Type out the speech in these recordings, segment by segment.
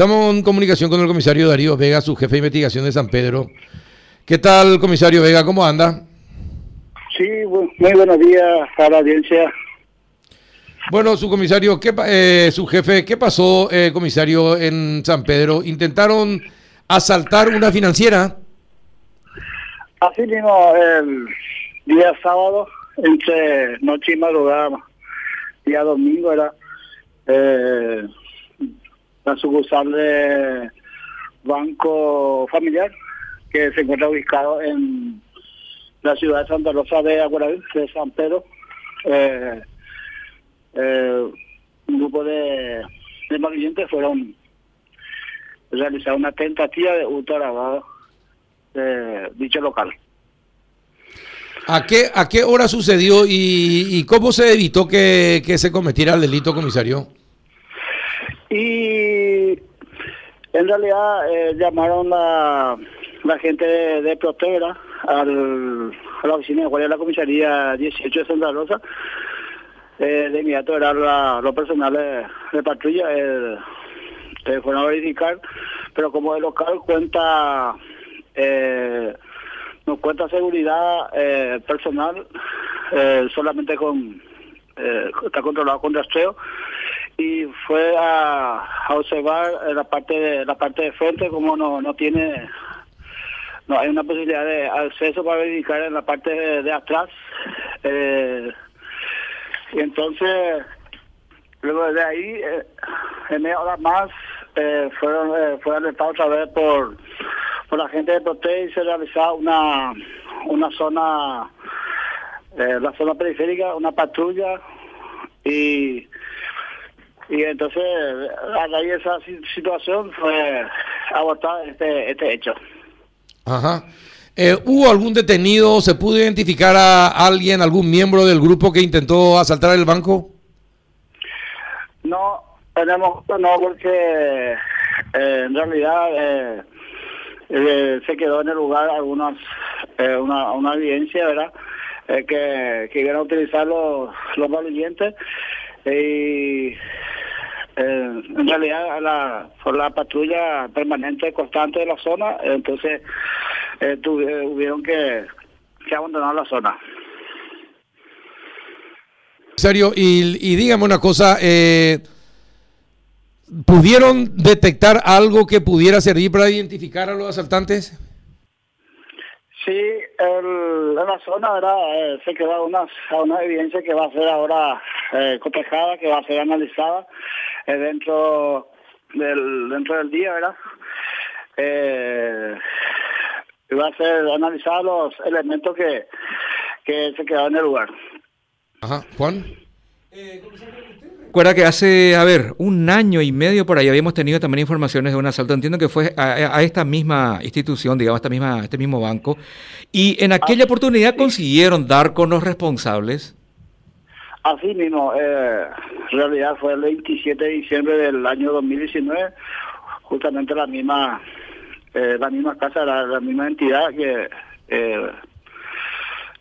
Estamos en comunicación con el comisario Darío Vega, su jefe de investigación de San Pedro. ¿Qué tal, comisario Vega? ¿Cómo anda? Sí, muy buenos días a la audiencia. Bueno, su comisario, ¿qué, eh, su jefe, ¿qué pasó, eh, comisario, en San Pedro? ¿Intentaron asaltar una financiera? Así mismo, el día sábado, entre noche y madrugada, día domingo era... Eh, la sucursal de Banco Familiar, que se encuentra ubicado en la ciudad de Santa Rosa de Aguaral, de San Pedro. Eh, eh, un grupo de, de fueron realizar una tentativa de hurto grabado de dicho local. ¿A qué, ¿A qué hora sucedió y, cómo se evitó que, que se cometiera el delito, comisario? Y en realidad eh, llamaron a la gente de, de al, a la oficina de guardia de la comisaría 18 de Santa Rosa. Eh, de inmediato era la, los personales de, patrulla, eh, fueron a verificar, pero como el local cuenta, eh, no cuenta seguridad eh, personal, solamente con, está controlado con rastreo, y fue a, observar la parte de la parte de frente como no no tiene no hay una posibilidad de acceso para verificar en la parte de, atrás. Eh, y entonces luego de ahí eh, en media hora más eh, fueron eh, fue alertado otra vez por por la gente de Prote y se realizaba una una zona la zona periférica una patrulla y y entonces a raíz de esa situación fue abortado este, este hecho. Ajá. Eh, ¿Hubo algún detenido? ¿Se pudo identificar a alguien, algún miembro del grupo que intentó asaltar el banco? No, tenemos no porque eh, en realidad eh, se quedó en el lugar algunas una, una evidencia, ¿verdad? que, que iban a utilizar los, los malvivientes y eh, en realidad la, por la patrulla permanente constante de la zona, entonces eh, tuvieron que, que abandonar la zona. Serio, y, y dígame una cosa, eh, ¿pudieron detectar algo que pudiera servir para identificar a los asaltantes? Sí, el, en la zona ¿verdad? se queda una, una evidencia que va a ser ahora eh, cotejada, que va a ser analizada eh, dentro del dentro del día, ¿verdad? Eh, va a ser analizar los elementos que, que se quedaron en el lugar. Ajá, Juan. Eh, Recuerda que hace, a ver, un año y medio por ahí habíamos tenido también informaciones de un asalto. Entiendo que fue a, esta misma institución, digamos, a esta misma, este mismo banco. Y en aquella ah, oportunidad consiguieron dar con los responsables. Así mismo, eh, en realidad fue el 27 de diciembre del año 2019, justamente la misma eh, la misma casa, la, la misma entidad que eh,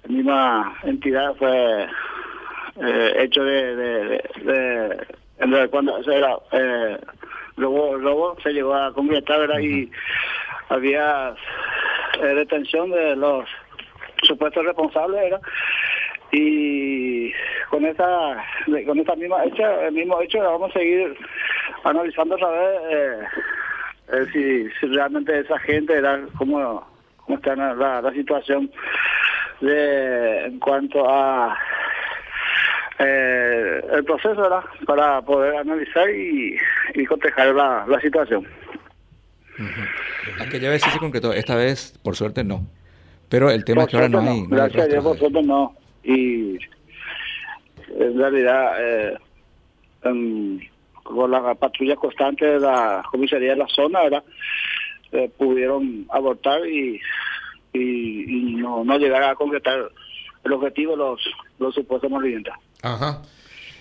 la misma entidad fue eh, hecho de, de, de, cuando se era eh, luego, se llegó a concretar ¿verdad? y había detención de los supuestos responsables ¿verdad? Y con esa con esta misma hecha el mismo hecho vamos a seguir analizando otra vez eh, eh, si, si, realmente esa gente era cómo cómo está la, la situación de en cuanto a eh, el proceso era para poder analizar y, y cotejar la, la situación. Aquella vez sí se concretó, esta vez por suerte no. Pero el tema es que ahora no hay. Gracias a Dios, por suerte no y en realidad eh, con la patrulla constante de la comisaría de la zona eh, pudieron abortar y, y, no, no llegar a concretar el objetivo de los, los supuestos malvivientes. Ajá.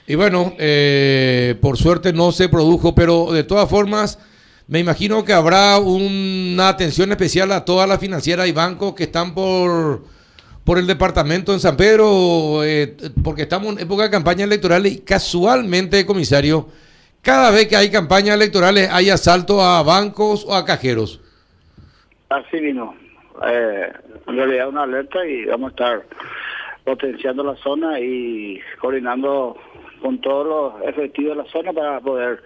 Y bueno, eh, por suerte no se produjo, pero de todas formas, me imagino que habrá una atención especial a todas las financieras y bancos que están por por el departamento en San Pedro, eh, porque estamos en época de campaña electoral y casualmente, comisario, cada vez que hay campañas electorales hay asalto a bancos o a cajeros. Así vino. Eh, en realidad una alerta y vamos a estar potenciando la zona y coordinando con todos los efectivos de la zona para poder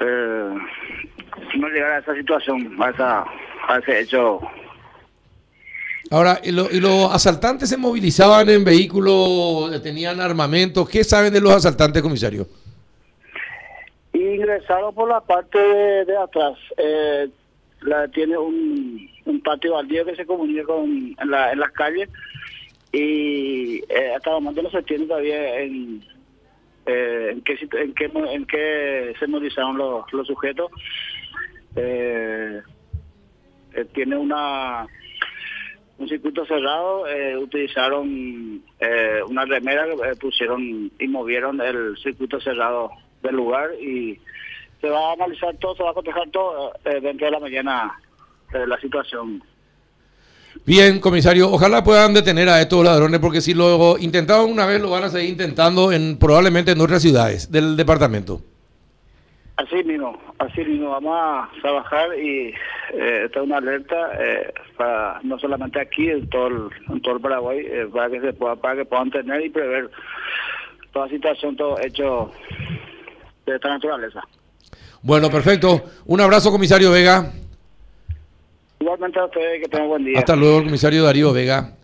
eh, no llegar a esa situación, a, esa, a ese hecho. Ahora, ¿y, lo- y los asaltantes se movilizaban en vehículos, tenían armamento? ¿Qué saben de los asaltantes, comisario? Ingresaron por la parte de, atrás. Eh, la, tiene un, un patio baldío que se comunica con, en, la, en las calles y eh, hasta el momento no se tiene todavía en, eh, en, qué, en, qué, en qué se movilizaron los, los sujetos. Eh, eh, tiene una un circuito cerrado, eh, utilizaron eh, una remera, eh, pusieron y movieron el circuito cerrado del lugar y se va a analizar todo, se va a cotejar todo eh, dentro de la mañana eh, la situación. Bien, comisario, ojalá puedan detener a estos ladrones, porque si lo intentaron una vez, lo van a seguir intentando en probablemente en otras ciudades del departamento. Así mismo, así mismo, vamos a trabajar y eh, esta es una alerta eh, para no solamente aquí, en todo el, en todo el Paraguay, eh, para que se pueda, para que puedan tener y prever toda situación, todo hecho de esta naturaleza. Bueno, perfecto. Un abrazo, comisario Vega. Igualmente a ustedes, que tengan buen día. Hasta luego, comisario Darío Vega.